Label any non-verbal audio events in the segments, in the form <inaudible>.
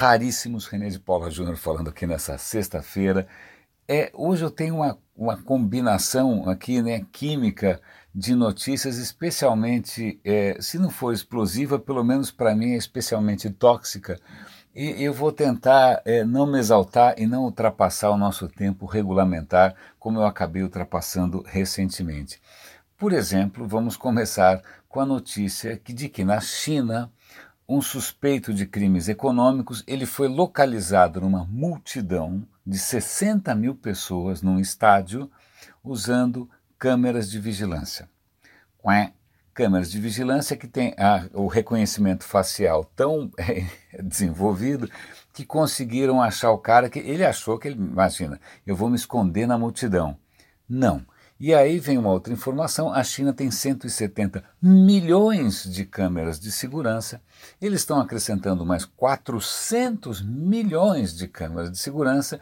raríssimos, René de Paula Júnior falando aqui nessa sexta-feira. É, hoje eu tenho uma, uma combinação aqui, né, química de notícias, especialmente, é, se não for explosiva, pelo menos para mim é especialmente tóxica. E eu vou tentar é, não me exaltar e não ultrapassar o nosso tempo regulamentar, como eu acabei ultrapassando recentemente. Por exemplo, vamos começar com a notícia de que na China um suspeito de crimes econômicos ele foi localizado numa multidão de 60 mil pessoas num estádio usando câmeras de vigilância. Quém, câmeras de vigilância que tem a, o reconhecimento facial tão <laughs> é, desenvolvido que conseguiram achar o cara que ele achou que ele, imagina, eu vou me esconder na multidão. Não, e aí vem uma outra informação: a China tem 170 milhões de câmeras de segurança, eles estão acrescentando mais 400 milhões de câmeras de segurança.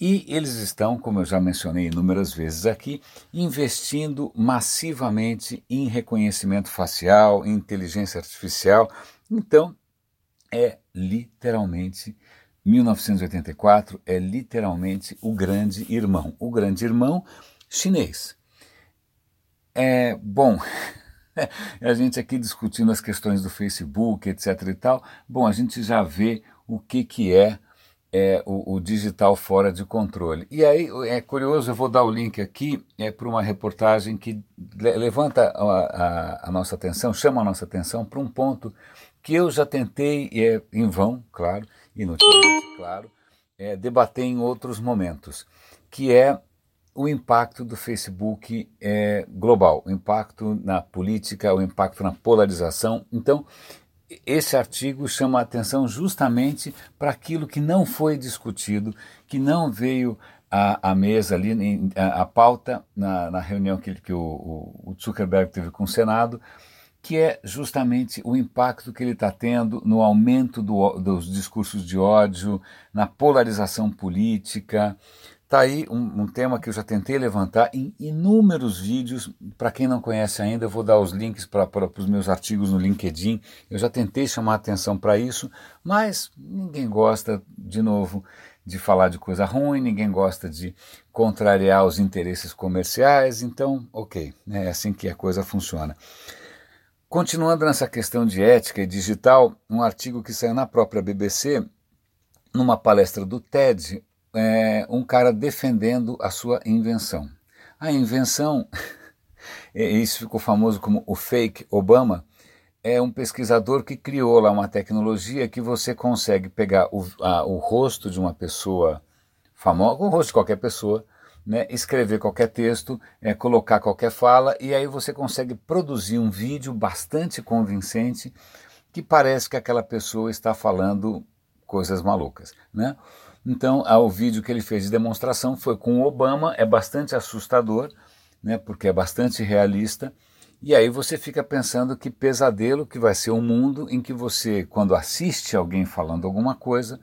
E eles estão, como eu já mencionei inúmeras vezes aqui, investindo massivamente em reconhecimento facial, em inteligência artificial. Então, é literalmente 1984 é literalmente o grande irmão. O grande irmão chinês. É, bom, <laughs> a gente aqui discutindo as questões do Facebook, etc e tal, bom, a gente já vê o que, que é, é o, o, digital fora de controle. E aí é curioso, eu vou dar o link aqui é, para uma reportagem que levanta a, a, a, nossa atenção, chama a nossa atenção para um ponto que eu já tentei, é, em vão, claro, inutilmente, claro, é, debater em outros momentos, que é o impacto do Facebook é global, o impacto na política, o impacto na polarização. Então, esse artigo chama a atenção justamente para aquilo que não foi discutido, que não veio à, à mesa ali, a pauta na, na, reunião que, que o, o Zuckerberg teve com o Senado, que é justamente o impacto que ele está tendo no aumento do, dos discursos de ódio, na polarização política, Está aí um, um, tema que eu já tentei levantar em inúmeros vídeos. Para quem não conhece ainda, eu vou dar os links para os meus artigos no LinkedIn. Eu já tentei chamar atenção para isso, mas ninguém gosta, de novo, de falar de coisa ruim, ninguém gosta de contrariar os interesses comerciais. Então, ok, é assim que a coisa funciona. Continuando nessa questão de ética e digital, um artigo que saiu na própria BBC, numa palestra do TED, é, um cara defendendo a sua invenção. A invenção, <laughs> isso ficou famoso como o fake Obama, é um pesquisador que criou lá uma tecnologia que você consegue pegar o, a, o rosto de uma pessoa famosa, o rosto de qualquer pessoa, né, escrever qualquer texto, é, colocar qualquer fala, e aí você consegue produzir um vídeo bastante convincente que parece que aquela pessoa está falando coisas malucas. Né? Então, o vídeo que ele fez de demonstração foi com o Obama, é bastante assustador, né, porque é bastante realista. E aí você fica pensando que pesadelo que vai ser um mundo em que você, quando assiste alguém falando alguma coisa,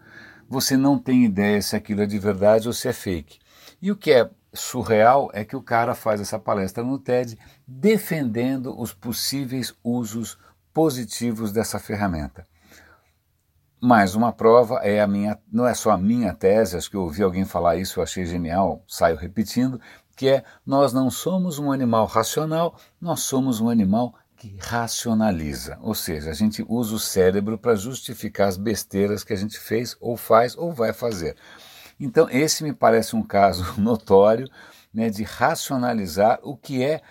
você não tem ideia se aquilo é de verdade ou se é fake. E o que é surreal é que o cara faz essa palestra no TED defendendo os possíveis usos positivos dessa ferramenta. Mais uma prova é a minha, não é só a minha tese, acho que eu ouvi alguém falar isso, eu achei genial, saio repetindo, que é nós não somos um animal racional, nós somos um animal que racionaliza, ou seja, a gente usa o cérebro para justificar as besteiras que a gente fez ou faz ou vai fazer. Então esse me parece um caso <laughs> notório né, de racionalizar o que é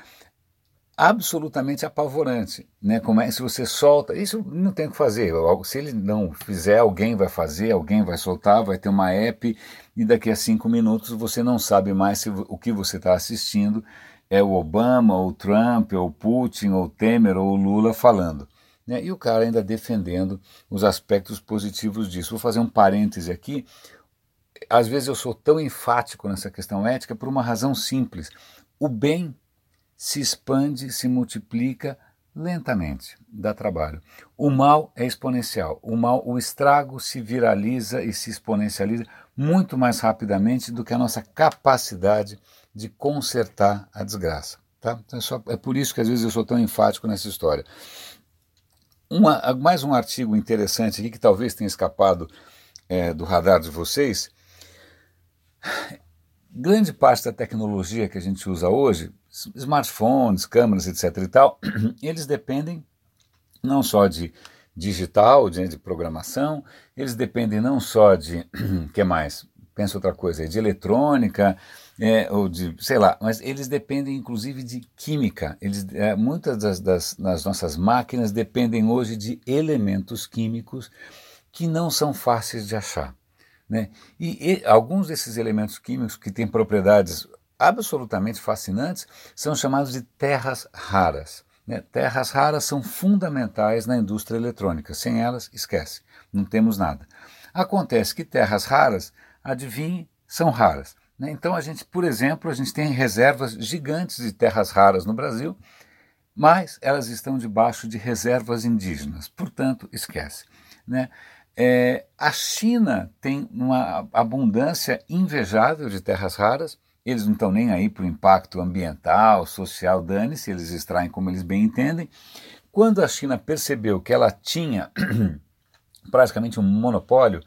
absolutamente apavorante, né? Como é se você solta, isso não tem o que fazer. Se ele não fizer, alguém vai fazer, alguém vai soltar, vai ter uma app e daqui a cinco minutos você não sabe mais se o que você está assistindo é o Obama, ou o Trump, ou o Putin, ou o Temer, ou o Lula falando. Né? E o cara ainda defendendo os aspectos positivos disso. Vou fazer um parêntese aqui. Às vezes eu sou tão enfático nessa questão ética por uma razão simples. O bem se expande, se multiplica lentamente, dá trabalho. O mal é exponencial. O mal, o estrago se viraliza e se exponencializa muito mais rapidamente do que a nossa capacidade de consertar a desgraça. Tá? Então é, só, é por isso que às vezes eu sou tão enfático nessa história. Uma, mais um artigo interessante aqui que talvez tenha escapado é, do radar de vocês, grande parte da tecnologia que a gente usa hoje, smartphones, câmeras, etc. e tal, <clears throat> eles dependem não só de digital, de, de programação, eles dependem não só de, <clears throat> que mais? Pensa outra coisa, de eletrônica, é, ou de, sei lá, mas eles dependem inclusive de química. Eles, é, muitas das, das, das nossas máquinas dependem hoje de elementos químicos que não são fáceis de achar. Né? E, e, alguns desses elementos químicos que têm propriedades absolutamente fascinantes são chamados de terras raras. Né? Terras raras são fundamentais na indústria eletrônica. Sem elas, esquece, não temos nada. Acontece que terras raras, adivinhe, são raras. Né? Então a gente, por exemplo, a gente tem reservas gigantes de terras raras no Brasil, mas elas estão debaixo de reservas indígenas. Portanto, esquece. Né? É, a China tem uma abundância invejável de terras raras, eles não estão nem aí para o impacto ambiental, social, dane-se, eles extraem como eles bem entendem. Quando a China percebeu que ela tinha <clears throat> praticamente um monopólio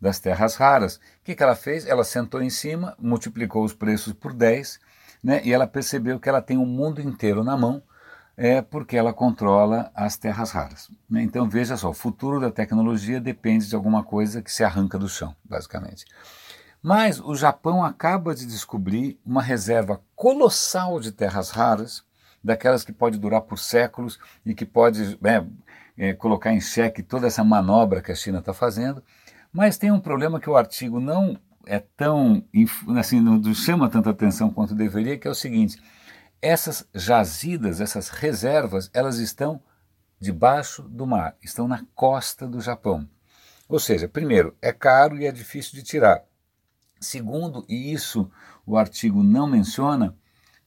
das terras raras, o que, que ela fez? Ela sentou em cima, multiplicou os preços por 10, né, e ela percebeu que ela tem o mundo inteiro na mão é porque ela controla as terras raras. Então veja só, o futuro da tecnologia depende de alguma coisa que se arranca do chão, basicamente. Mas o Japão acaba de descobrir uma reserva colossal de terras raras, daquelas que pode durar por séculos e que pode é, é, colocar em xeque toda essa manobra que a China está fazendo. Mas tem um problema que o artigo não é tão assim não chama tanta atenção quanto deveria, que é o seguinte: essas jazidas, essas reservas, elas estão debaixo do mar, estão na costa do Japão. Ou seja, primeiro, é caro e é difícil de tirar. Segundo, e isso o artigo não menciona,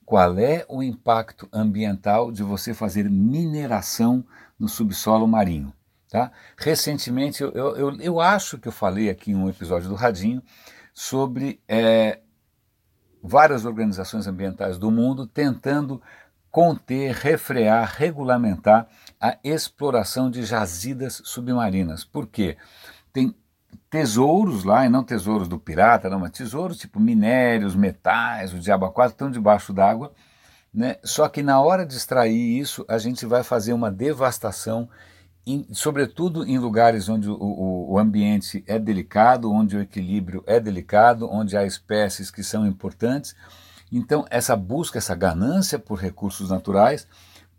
qual é o impacto ambiental de você fazer mineração no subsolo marinho. Tá? Recentemente, eu, eu, eu acho que eu falei aqui em um episódio do Radinho sobre é, várias organizações ambientais do mundo tentando conter, refrear, regulamentar a exploração de jazidas submarinas. Por quê? Tem tesouros lá, e não tesouros do pirata, não, mas tesouros tipo minérios, metais, o diabo quatro estão debaixo d'água, né? Só que na hora de extrair isso, a gente vai fazer uma devastação em, sobretudo em lugares onde o, o, o, ambiente é delicado, onde o equilíbrio é delicado, onde há espécies que são importantes. Então, essa busca, essa ganância por recursos naturais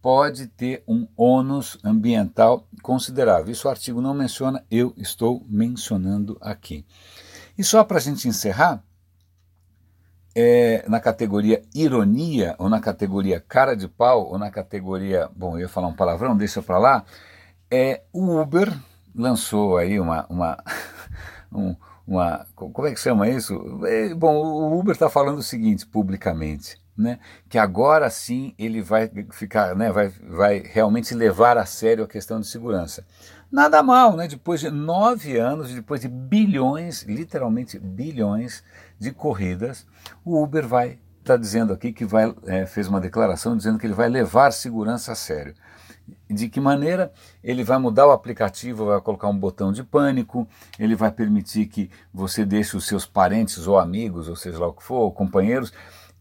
pode ter um ônus ambiental considerável. Isso o artigo não menciona, eu estou mencionando aqui. E só para a gente encerrar, é, na categoria ironia, ou na categoria cara de pau, ou na categoria. Bom, eu ia falar um palavrão, deixa para lá é, o Uber lançou aí uma, uma, <laughs> um, uma como é que chama isso? É, bom, o Uber está falando o seguinte publicamente, né, que agora sim ele vai ficar, né, vai, vai realmente levar a sério a questão de segurança. Nada mal, né? Depois de nove anos, depois de bilhões, literalmente bilhões de corridas, o Uber vai está dizendo aqui que vai é, fez uma declaração dizendo que ele vai levar segurança a sério. De que maneira ele vai mudar o aplicativo, vai colocar um botão de pânico, ele vai permitir que você deixe os seus parentes ou amigos, ou seja lá o que for, companheiros,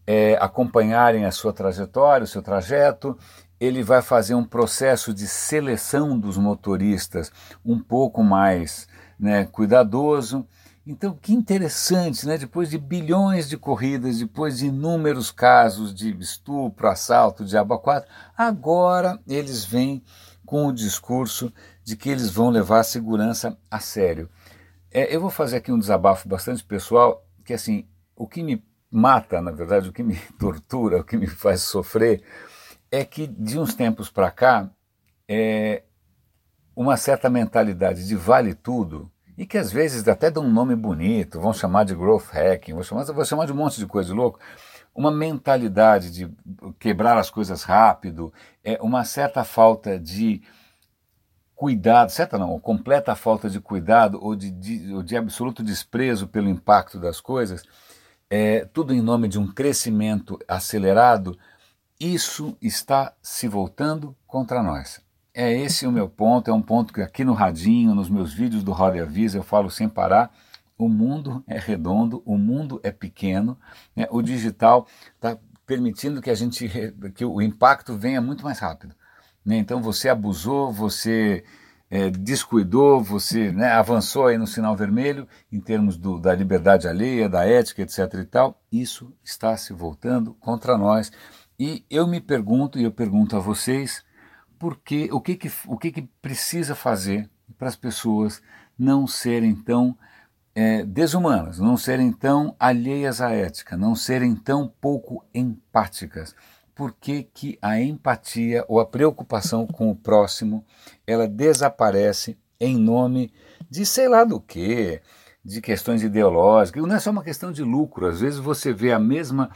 é, acompanharem a sua trajetória, o seu trajeto. Ele vai fazer um processo de seleção dos motoristas um pouco mais né, cuidadoso. Então, que interessante, né? Depois de bilhões de corridas, depois de inúmeros casos de estupro, assalto, de quatro, agora eles vêm com o discurso de que eles vão levar a segurança a sério. É, eu vou fazer aqui um desabafo bastante pessoal, que assim, o que me mata, na verdade, o que me <laughs> tortura, o que me faz sofrer, é que de uns tempos para cá, é, uma certa mentalidade de vale tudo e que às vezes até dão um nome bonito, vão chamar de growth hacking, vão chamar, vão chamar de um monte de coisa louco, uma mentalidade de quebrar as coisas rápido, é uma certa falta de cuidado, certa não, completa falta de cuidado ou de, de, ou de absoluto desprezo pelo impacto das coisas, é, tudo em nome de um crescimento acelerado, isso está se voltando contra nós. É esse o meu ponto, é um ponto que aqui no radinho, nos meus vídeos do Roda e Avisa, eu falo sem parar. O mundo é redondo, o mundo é pequeno, né? o digital está permitindo que a gente que o impacto venha muito mais rápido. Né? Então você abusou, você é, descuidou, você né, avançou aí no sinal vermelho em termos do, da liberdade alheia, da ética, etc. e tal. Isso está se voltando contra nós. E eu me pergunto, e eu pergunto a vocês, por que, o, que, que, o que, que precisa fazer para as pessoas não serem tão é, desumanas, não serem tão alheias à ética, não serem tão pouco empáticas. Por que, que a empatia ou a preocupação com o próximo ela desaparece em nome de sei lá do que, de questões ideológicas. Não é só uma questão de lucro. Às vezes você vê a mesma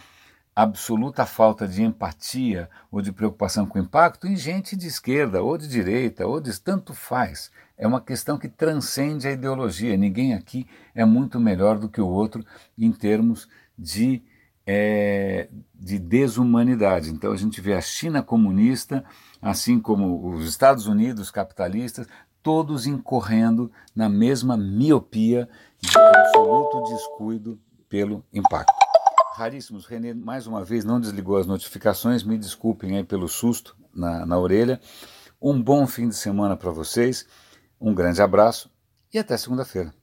absoluta falta de empatia ou de preocupação com o impacto em gente de esquerda ou de direita ou de tanto faz. É uma questão que transcende a ideologia. Ninguém aqui é muito melhor do que o outro em termos de, é, de desumanidade. Então a gente vê a China comunista, assim como os Estados Unidos capitalistas, todos incorrendo na mesma miopia de absoluto descuido pelo impacto raríssimos. Renê, mais uma vez, não desligou as notificações, me desculpem aí pelo susto na, na orelha. Um bom fim de semana para vocês, um grande abraço e até segunda-feira.